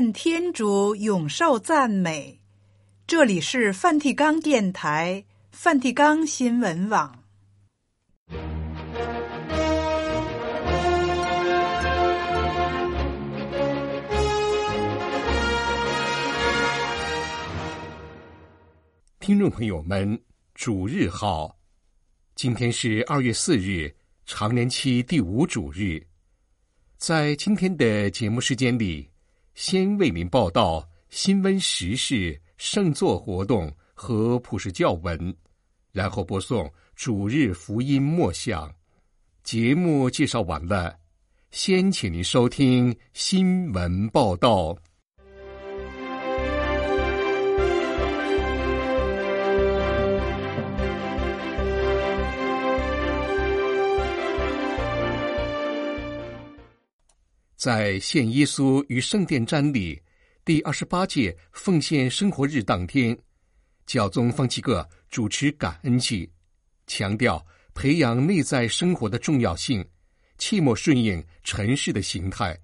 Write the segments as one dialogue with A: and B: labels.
A: 愿天主永受赞美。这里是梵蒂冈电台、梵蒂冈新闻网。
B: 听众朋友们，主日好！今天是二月四日，常年期第五主日。在今天的节目时间里，先为您报道新闻时事、圣座活动和普世教文，然后播送主日福音默想。节目介绍完了，先请您收听新闻报道。在献耶稣于圣殿瞻礼第二十八届奉献生活日当天，教宗方济各主持感恩祭，强调培养内在生活的重要性，切莫顺应尘世的形态，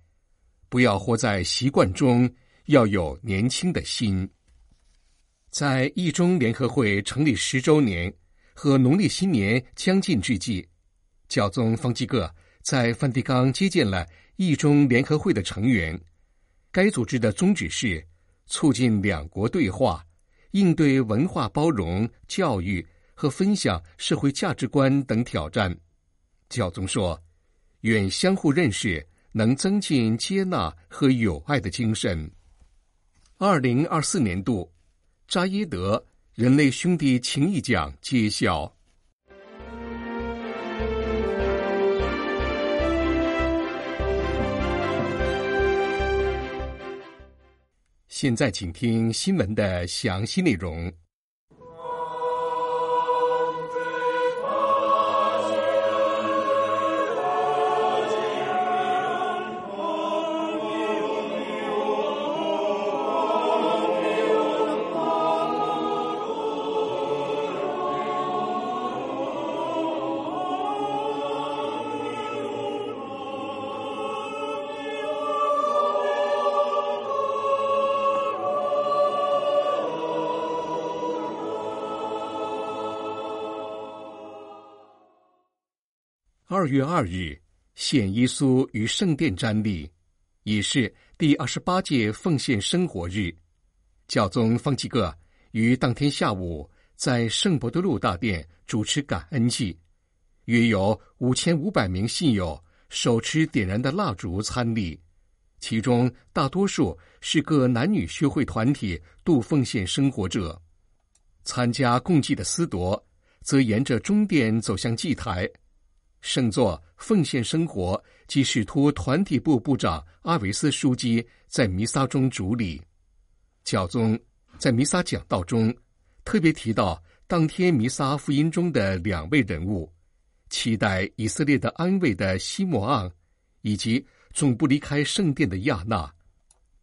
B: 不要活在习惯中，要有年轻的心。在义中联合会成立十周年和农历新年将近之际，教宗方济各在梵蒂冈接见了。义中联合会的成员，该组织的宗旨是促进两国对话，应对文化包容、教育和分享社会价值观等挑战。教宗说：“愿相互认识能增进接纳和友爱的精神。”二零二四年度扎耶德人类兄弟情谊奖揭晓。现在，请听新闻的详细内容。二月二日，献耶稣于圣殿瞻礼，已是第二十八届奉献生活日。教宗方济各于当天下午在圣伯多禄大殿主持感恩祭，约有五千五百名信友手持点燃的蜡烛参礼，其中大多数是各男女修会团体度奉献生活者。参加共祭的司铎则沿着中殿走向祭台。圣座奉献生活及使徒团体部部长阿维斯枢机在弥撒中主礼。教宗在弥撒讲道中特别提到当天弥撒福音中的两位人物：期待以色列的安慰的西默盎，以及总不离开圣殿的亚纳。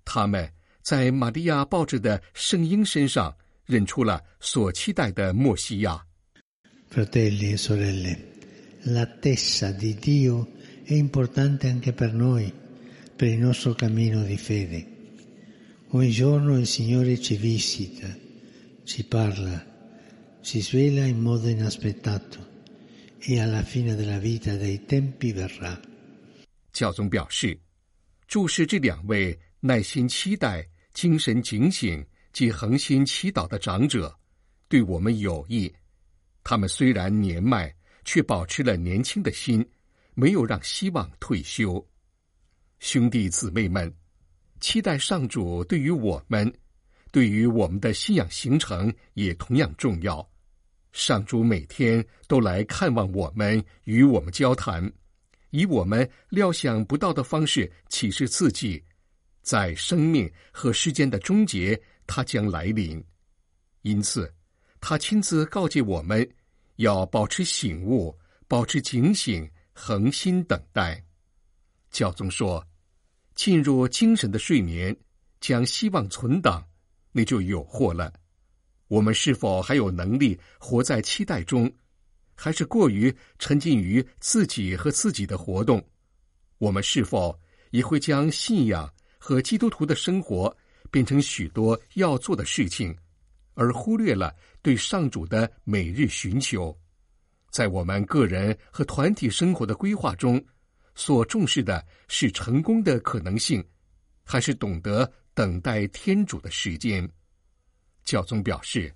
B: 他们在玛利亚抱着的圣婴身上认出了所期待的默西亚。教宗表示，注视这两位耐心期待、精神警醒及恒心祈祷的长者，对我们有益。他们虽然年迈。却保持了年轻的心，没有让希望退休。兄弟姊妹们，期待上主对于我们，对于我们的信仰形成也同样重要。上主每天都来看望我们，与我们交谈，以我们料想不到的方式启示自己。在生命和时间的终结，他将来临。因此，他亲自告诫我们。要保持醒悟，保持警醒，恒心等待。教宗说：“进入精神的睡眠，将希望存档，那就有祸了。我们是否还有能力活在期待中，还是过于沉浸于自己和自己的活动？我们是否也会将信仰和基督徒的生活变成许多要做的事情，而忽略了对上主的每日寻求。在我们个人和团体生活的规划中，所重视的是成功的可能性，还是懂得等待天主的时间？教宗表示，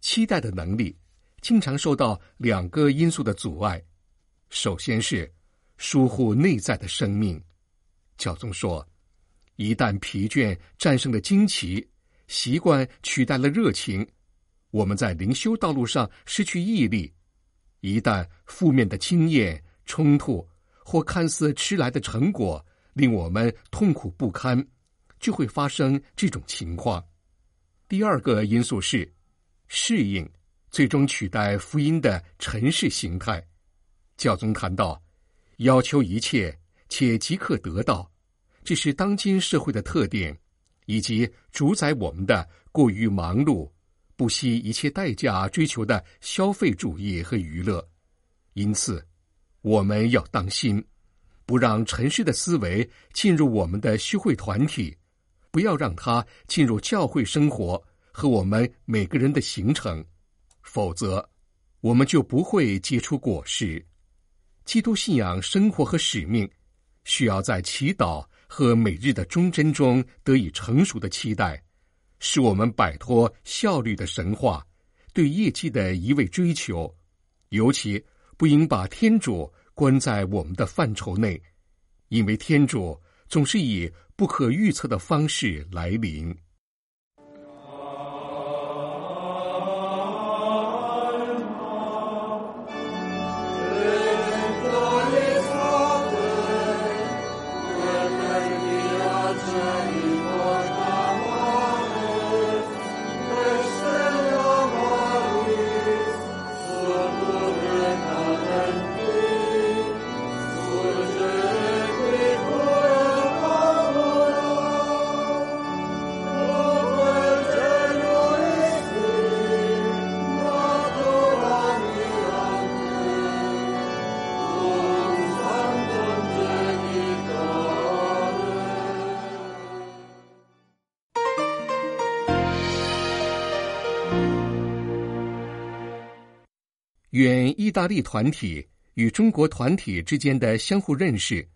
B: 期待的能力经常受到两个因素的阻碍。首先是疏忽内在的生命。教宗说，一旦疲倦战胜了惊奇，习惯取代了热情，我们在灵修道路上失去毅力；一旦负面的经验、冲突或看似迟来的成果令我们痛苦不堪，就会发生这种情况。第二个因素是适应，最终取代福音的尘世形态。教宗谈到，要求一切且即刻得到，这是当今社会的特点，以及主宰我们的过于忙碌、不惜一切代价追求的消费主义和娱乐。因此，我们要当心，不让尘世的思维进入我们的虚会团体，不要让它进入教会生活和我们每个人的行程，否则我们就不会结出果实。基督信仰生活和使命，需要在祈祷和每日的忠贞中得以成熟的期待，使我们摆脱效率的神话，对业绩的一味追求。尤其不应把天主关在我们的范畴内，因为天主总是以不可预测的方式来临。愿意大利团体与中国团体之间的相互认识，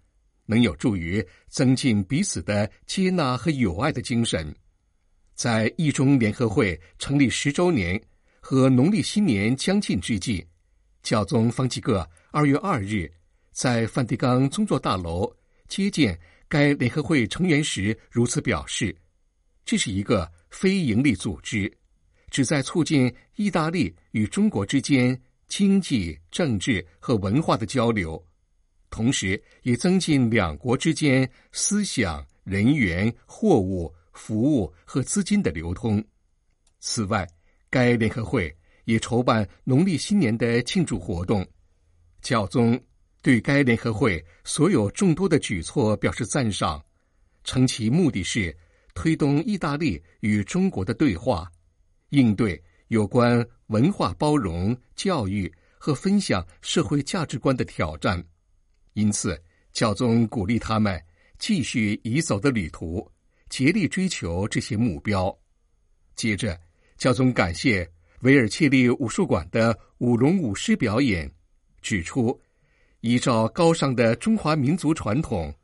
B: 能有助于增进彼此的接纳和友爱的精神。在义中联合会成立十周年和农历新年将近之际，教宗方济各二月二日在梵蒂冈宗座大楼接见该联合会成员时，如此表示：“这是一个非营利组织，旨在促进意大利与中国之间。”经济、政治和文化的交流，同时也增进两国之间思想、人员、货物、服务和资金的流通。此外，该联合会也筹办农历新年的庆祝活动。教宗对该联合会所有众多的举措表示赞赏，称其目的是推动意大利与中国的对话，应对有关。文化包容、教育和分享社会价值观的挑战，因此教宗鼓励他们继续已走的旅途，竭力追求这些目标。接着，教宗感谢维尔切利武术馆的舞龙舞狮表演，指出，依照高尚的中华民族传统，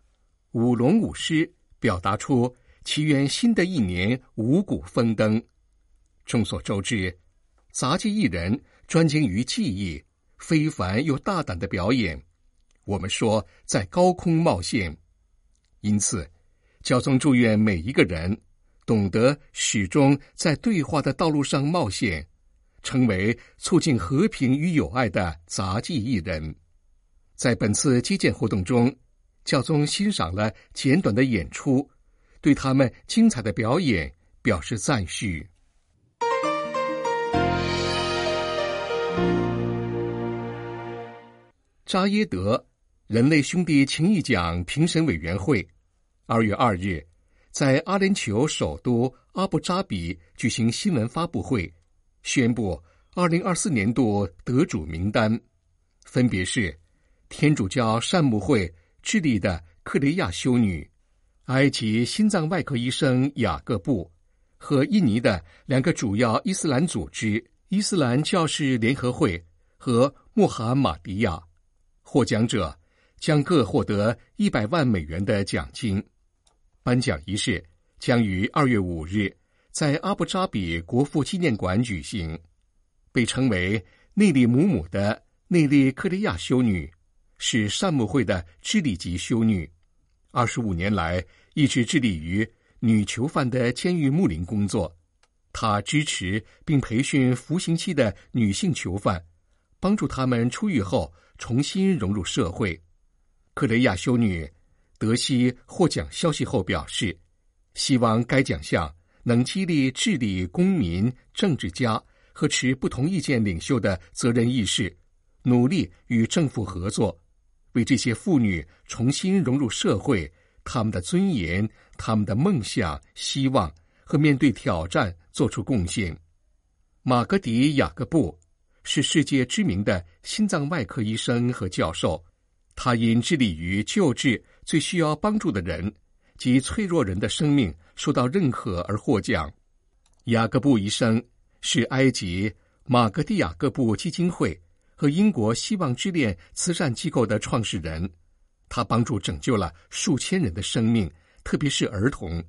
B: 舞龙舞狮表达出祈愿新的一年五谷丰登。众所周知。杂技艺人专精于技艺，非凡又大胆的表演。我们说在高空冒险，因此，教宗祝愿每一个人懂得始终在对话的道路上冒险，成为促进和平与友爱的杂技艺人。在本次击剑活动中，教宗欣赏了简短的演出，对他们精彩的表演表示赞许。扎耶德人类兄弟情谊奖评审委员会。二月二日在阿联酋首都阿布扎比举行新闻发布会，宣布二零二四年度得主名单，分别是天主教善牧会智利的克雷亚修女、埃及心脏外科医生雅各布和印尼的两个主要伊斯兰组织——伊斯兰教士联合会和穆罕马迪亚，获奖者将各获得一百万美元的奖金。颁奖仪式将于二月五日在阿布扎比国父纪念馆举行。被称为内利姆姆的内利克利亚修女是善牧会的智利籍修女，二十五年来一直致力于女囚犯的监狱牧灵工作。她支持并培训服刑期的女性囚犯，帮助他们出狱后重新融入社会。克雷亚修女得悉获奖消息后表示，希望该奖项能激励智利公民、政治家。和持不同意见领袖的责任意识，努力与政府合作，为这些妇女重新融入社会、她们的尊严、她们的梦想、希望和面对挑战做出贡献。马格迪·雅各布是世界知名的心脏外科医生和教授，他因致力于救治最需要帮助的人及脆弱人的生命受到认可而获奖。雅各布医生。是埃及马格蒂雅各布基金会和英国希望之恋慈善机构的创始人，他帮助拯救了数千人的生命，特别是儿童。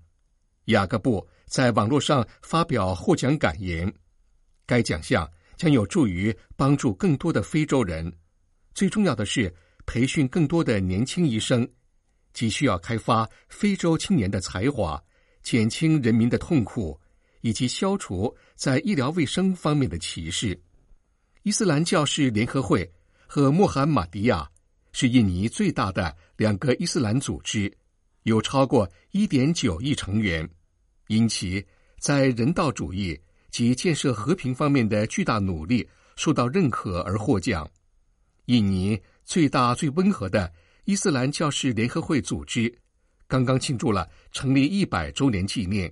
B: 雅各布在网络上发表获奖感言，该奖项将有助于帮助更多的非洲人。最重要的是，培训更多的年轻医生，既需要开发非洲青年的才华，减轻人民的痛苦。以及消除在医疗卫生方面的歧视。伊斯兰教士联合会和穆罕马迪亚是印尼最大的两个伊斯兰组织，有超过一点九亿成员，因其在人道主义及建设和平方面的巨大努力受到认可而获奖。印尼最大最温和的伊斯兰教士联合会组织刚刚庆祝了成立一百周年纪念。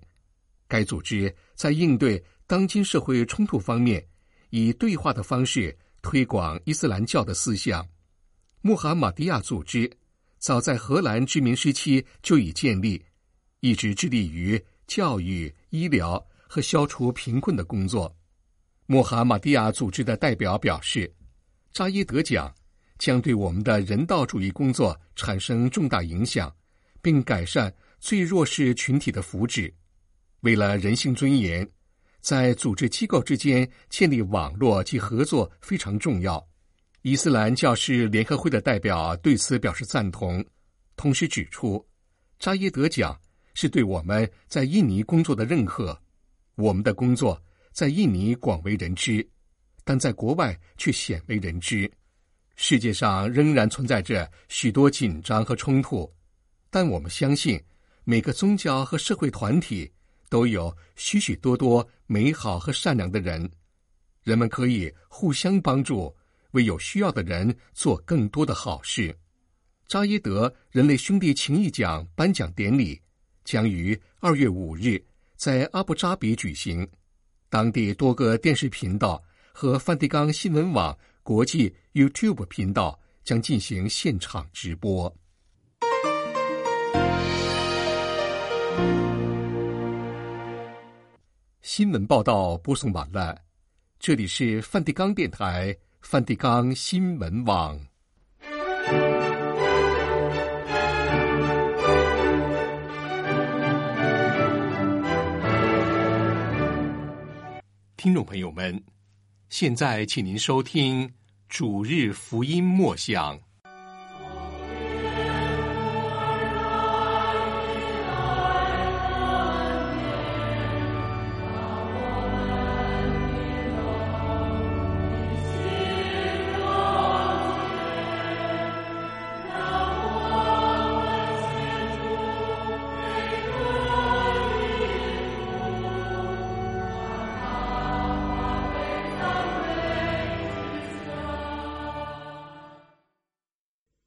B: 该组织在应对当今社会冲突方面，以对话的方式推广伊斯兰教的思想。穆罕马迪亚组织早在荷兰殖民时期就已建立，一直致力于教育、医疗和消除贫困的工作。穆罕马迪亚组织的代表表示，扎耶德奖将对我们的人道主义工作产生重大影响，并改善最弱势群体的福祉。为了人性尊严，在组织机构之间建立网络及合作非常重要。伊斯兰教士联合会的代表对此表示赞同，同时指出，扎耶德奖是对我们在印尼工作的认可。我们的工作在印尼广为人知，但在国外却鲜为人知。世界上仍然存在着许多紧张和冲突，但我们相信每个宗教和社会团体。都有许许多多美好和善良的人，人们可以互相帮助，为有需要的人做更多的好事。扎耶德人类兄弟情谊奖颁奖典礼将于二月五日在阿布扎比举行，当地多个电视频道和梵蒂冈新闻网国际 YouTube 频道将进行现场直播。新闻报道播送完了，这里是梵蒂冈电台、梵蒂冈新闻网。听众朋友们，现在请您收听主日福音默想。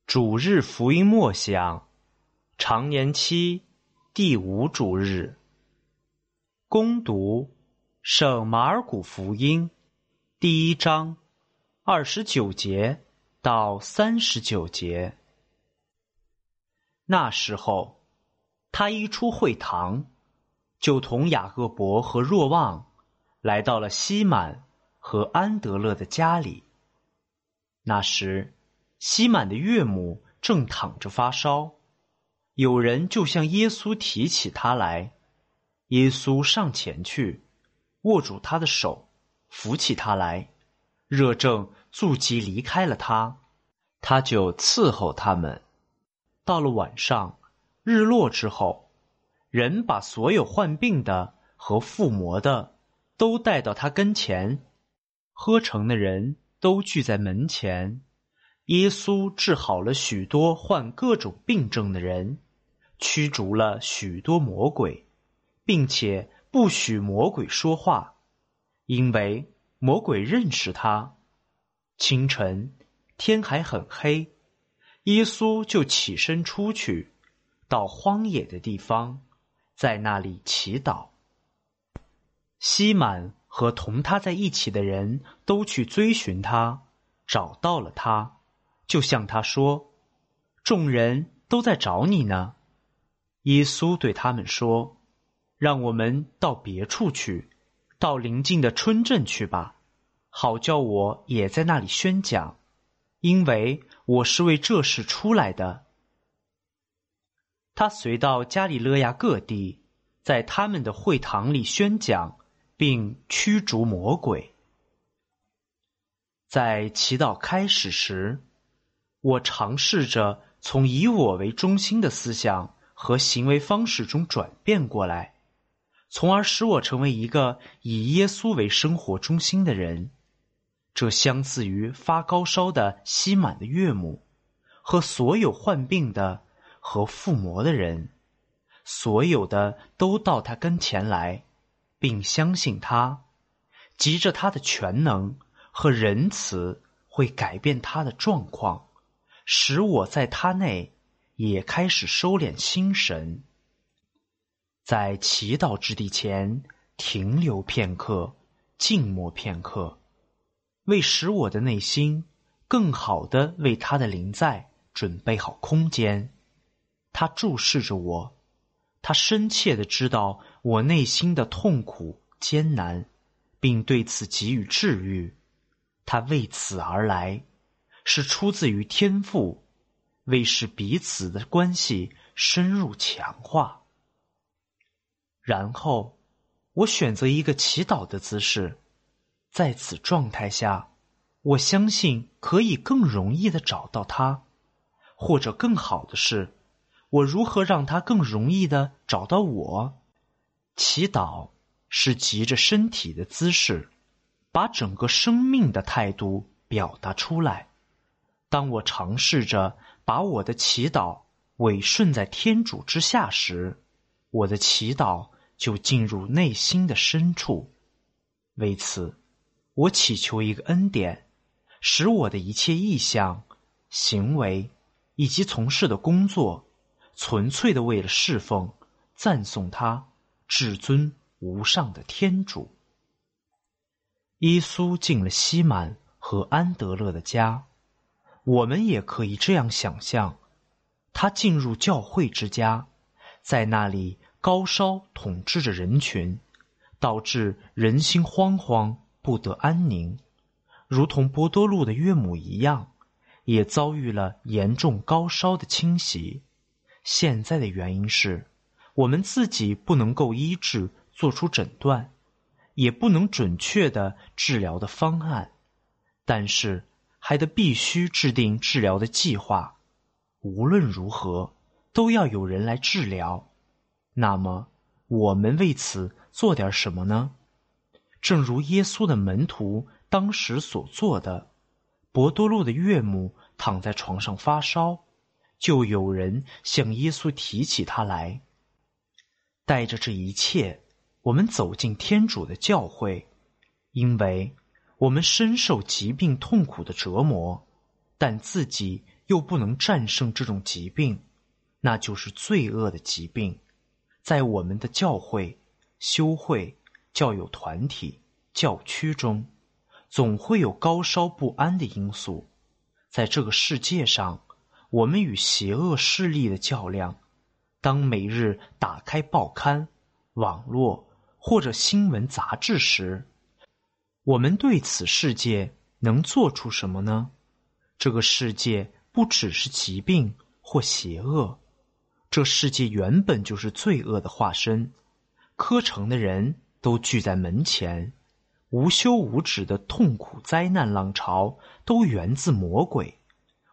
C: 主日福音默想，常年期第五主日，攻读圣马尔谷福音第一章二十九节到三十九节。那时候，他一出会堂，就同雅各伯和若望来到了西满和安德勒的家里。那时，西满的岳母正躺着发烧，有人就向耶稣提起他来，耶稣上前去，握住他的手，扶起他来，热症猝即离开了他，他就伺候他们。到了晚上，日落之后，人把所有患病的和附魔的都带到他跟前，喝成的人都聚在门前。耶稣治好了许多患各种病症的人，驱逐了许多魔鬼，并且不许魔鬼说话，因为魔鬼认识他。清晨，天还很黑，耶稣就起身出去，到荒野的地方，在那里祈祷。西满和同他在一起的人都去追寻他，找到了他。就向他说：“众人都在找你呢。”耶稣对他们说：“让我们到别处去，到邻近的村镇去吧，好叫我也在那里宣讲，因为我是为这事出来的。”他随到加里勒亚各地，在他们的会堂里宣讲，并驱逐魔鬼。在祈祷开始时，我尝试着从以我为中心的思想和行为方式中转变过来，从而使我成为一个以耶稣为生活中心的人。这相似于发高烧的吸满的岳母，和所有患病的和附魔的人，所有的都到他跟前来，并相信他，急着他的全能和仁慈会改变他的状况。使我在他内也开始收敛心神，在祈祷之地前停留片刻，静默片刻，为使我的内心更好地为他的临在准备好空间。他注视着我，他深切地知道我内心的痛苦艰难，并对此给予治愈。他为此而来。是出自于天赋，为使彼此的关系深入强化。然后，我选择一个祈祷的姿势，在此状态下，我相信可以更容易的找到他，或者更好的是，我如何让他更容易的找到我？祈祷是急着身体的姿势，把整个生命的态度表达出来。当我尝试着把我的祈祷委顺在天主之下时，我的祈祷就进入内心的深处。为此，我祈求一个恩典，使我的一切意向、行为以及从事的工作，纯粹的为了侍奉、赞颂他至尊无上的天主。耶稣进了西满和安德勒的家。我们也可以这样想象，他进入教会之家，在那里高烧统治着人群，导致人心惶惶，不得安宁，如同波多禄的岳母一样，也遭遇了严重高烧的侵袭。现在的原因是，我们自己不能够医治、做出诊断，也不能准确的治疗的方案，但是。还得必须制定治疗的计划，无论如何都要有人来治疗。那么，我们为此做点什么呢？正如耶稣的门徒当时所做的，伯多禄的岳母躺在床上发烧，就有人向耶稣提起他来。带着这一切，我们走进天主的教会，因为。我们深受疾病痛苦的折磨，但自己又不能战胜这种疾病，那就是罪恶的疾病。在我们的教会、修会、教友团体、教区中，总会有高烧不安的因素。在这个世界上，我们与邪恶势力的较量，当每日打开报刊、网络或者新闻杂志时，我们对此世界能做出什么呢？这个世界不只是疾病或邪恶，这世界原本就是罪恶的化身。科城的人都聚在门前，无休无止的痛苦灾难浪潮都源自魔鬼。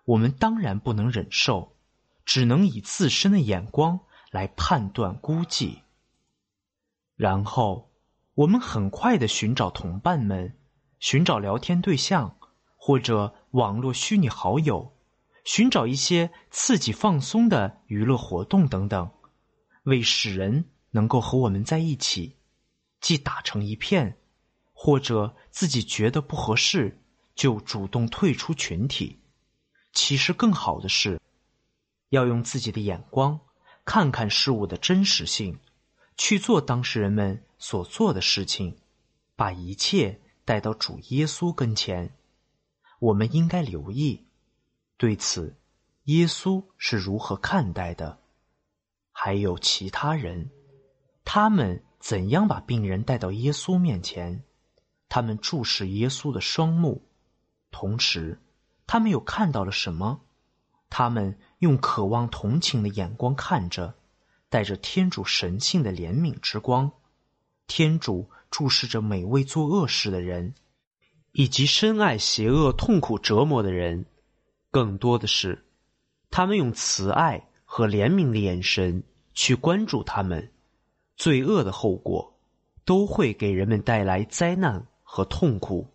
C: 我们当然不能忍受，只能以自身的眼光来判断估计。然后，我们很快的寻找同伴们，寻找聊天对象，或者网络虚拟好友，寻找一些刺激放松的娱乐活动等等，为使人。能够和我们在一起，既打成一片，或者自己觉得不合适，就主动退出群体。其实更好的是，要用自己的眼光看看事物的真实性，去做当事人们所做的事情，把一切带到主耶稣跟前。我们应该留意，对此，耶稣是如何看待的，还有其他人。他们怎样把病人带到耶稣面前？他们注视耶稣的双目，同时，他们又看到了什么？他们用渴望同情的眼光看着，带着天主神性的怜悯之光。天主注视着每位做恶事的人，以及深爱邪恶、痛苦折磨的人。更多的是，他们用慈爱和怜悯的眼神去关注他们。罪恶的后果都会给人们带来灾难和痛苦，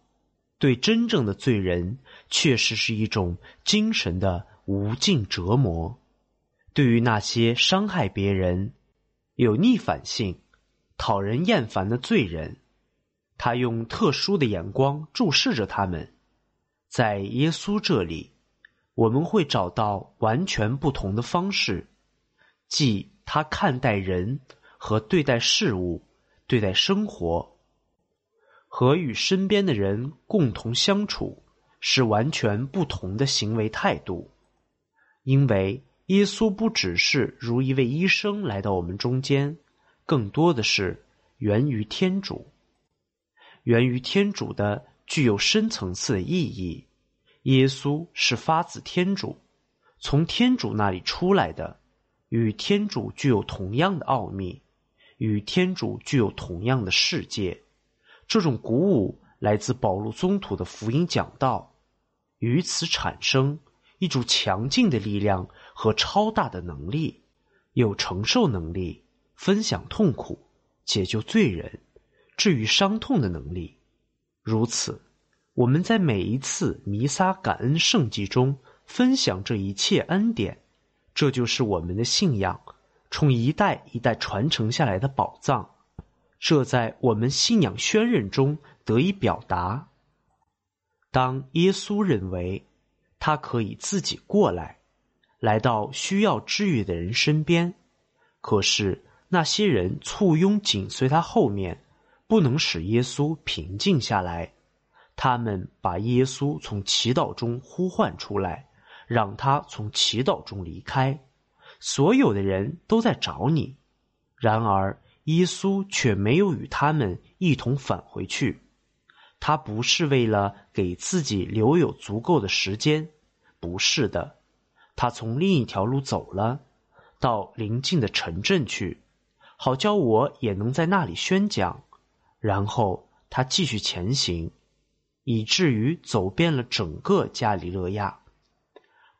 C: 对真正的罪人确实是一种精神的无尽折磨。对于那些伤害别人、有逆反性、讨人厌烦的罪人，他用特殊的眼光注视着他们。在耶稣这里，我们会找到完全不同的方式，即他看待人。和对待事物、对待生活，和与身边的人共同相处，是完全不同的行为态度。因为耶稣不只是如一位医生来到我们中间，更多的是源于天主，源于天主的具有深层次的意义。耶稣是发自天主，从天主那里出来的，与天主具有同样的奥秘。与天主具有同样的世界，这种鼓舞来自保禄宗徒的福音讲道，于此产生一种强劲的力量和超大的能力，有承受能力、分享痛苦、解救罪人、治愈伤痛的能力。如此，我们在每一次弥撒感恩圣祭中分享这一切恩典，这就是我们的信仰。从一代一代传承下来的宝藏，这在我们信仰宣认中得以表达。当耶稣认为他可以自己过来，来到需要治愈的人身边，可是那些人簇拥紧随他后面，不能使耶稣平静下来。他们把耶稣从祈祷中呼唤出来，让他从祈祷中离开。所有的人都在找你，然而耶稣却没有与他们一同返回去。他不是为了给自己留有足够的时间，不是的，他从另一条路走了，到邻近的城镇去，好叫我也能在那里宣讲。然后他继续前行，以至于走遍了整个加里肋亚。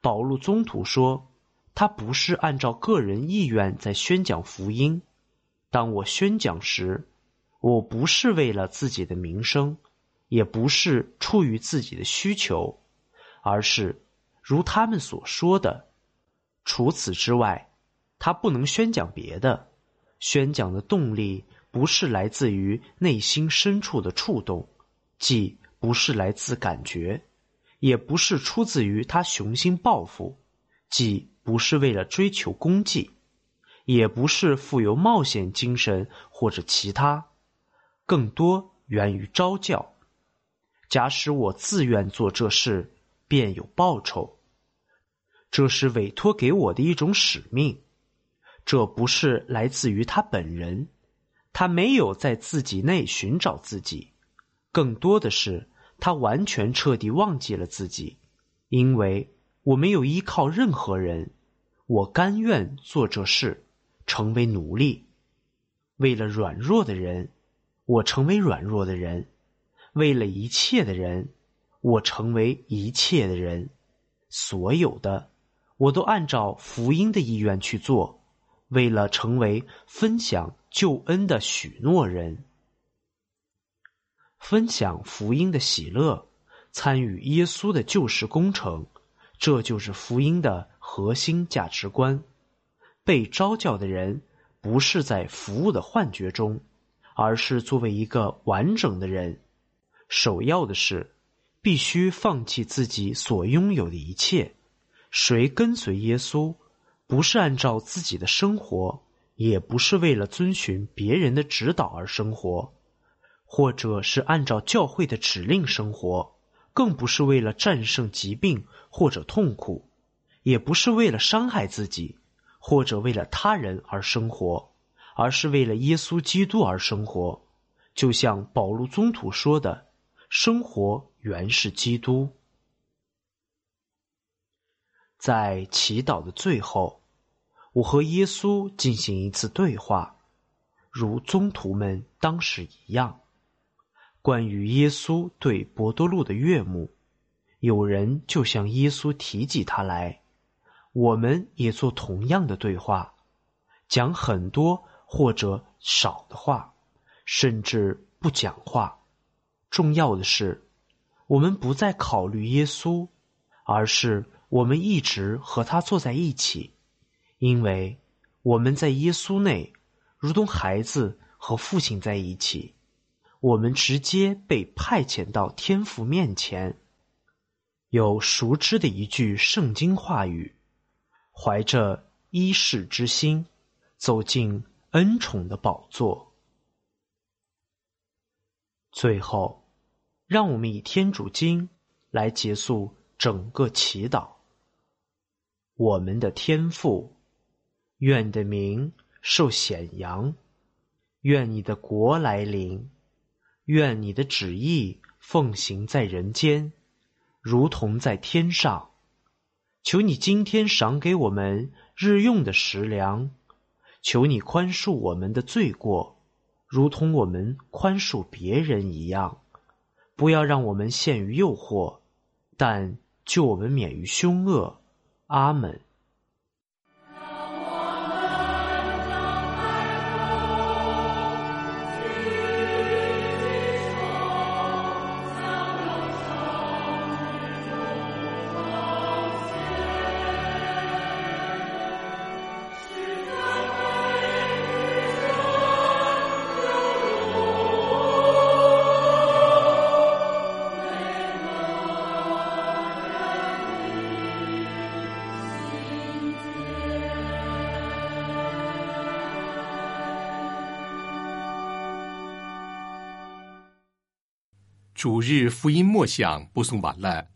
C: 保禄宗徒说。他不是按照个人意愿在宣讲福音。当我宣讲时，我不是为了自己的名声，也不是出于自己的需求，而是如他们所说的。除此之外，他不能宣讲别的。宣讲的动力不是来自于内心深处的触动，既不是来自感觉，也不是出自于他雄心抱负，即。不是为了追求功绩，也不是富有冒险精神或者其他，更多源于招教。假使我自愿做这事，便有报酬。这是委托给我的一种使命。这不是来自于他本人，他没有在自己内寻找自己，更多的是他完全彻底忘记了自己，因为我没有依靠任何人，我甘愿做这事，成为奴隶，为了软弱的人，我成为软弱的人；为了一切的人，我成为一切的人。所有的，我都按照福音的意愿去做，为了成为分享救恩的许诺人，分享福音的喜乐，参与耶稣的救世工程，这就是福音的核心价值观。被召叫的人，不是在服务的幻觉中，而是作为一个完整的人。首要的是，必须放弃自己所拥有的一切。谁跟随耶稣，不是按照自己的生活，也不是为了遵循别人的指导而生活，或者是按照教会的指令生活，更不是为了战胜疾病或者痛苦，也不是为了伤害自己，或者为了他人而生活，而是为了耶稣基督而生活。就像保禄宗徒说的：“生活原是基督。”在祈祷的最后，我和耶稣进行一次对话，如宗徒们当时一样。关于耶稣对伯多禄的悦目，有人就向耶稣提起他来，我们也做同样的对话，讲很多或者少的话，甚至不讲话。重要的是，我们不再考虑耶稣，而是。我们一直和他坐在一起，因为我们在耶稣内，如同孩子和父亲在一起。我们直接被派遣到天父面前，有熟知的一句圣经话语，怀着依世之心，走进恩宠的宝座。最后，让我们以天主经来结束整个祈祷。我们的天父，愿的名受显扬，愿你的国来临，愿你的旨意奉行在人间，如同在天上。求你今天赏给我们日用的食粮，求你宽恕我们的罪过，如同我们宽恕别人一样。不要让我们陷于诱惑，但救我们免于凶恶。阿门。
B: 主日福音默想播送完了。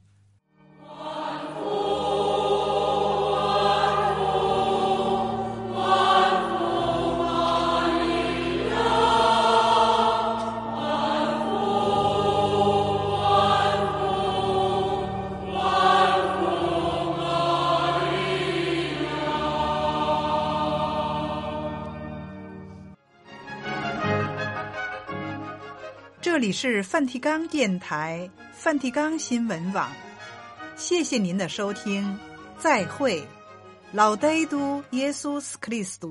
A: 是梵蒂冈电台、梵蒂冈新闻网，谢谢您的收听，再会，老呆都耶稣斯克里斯。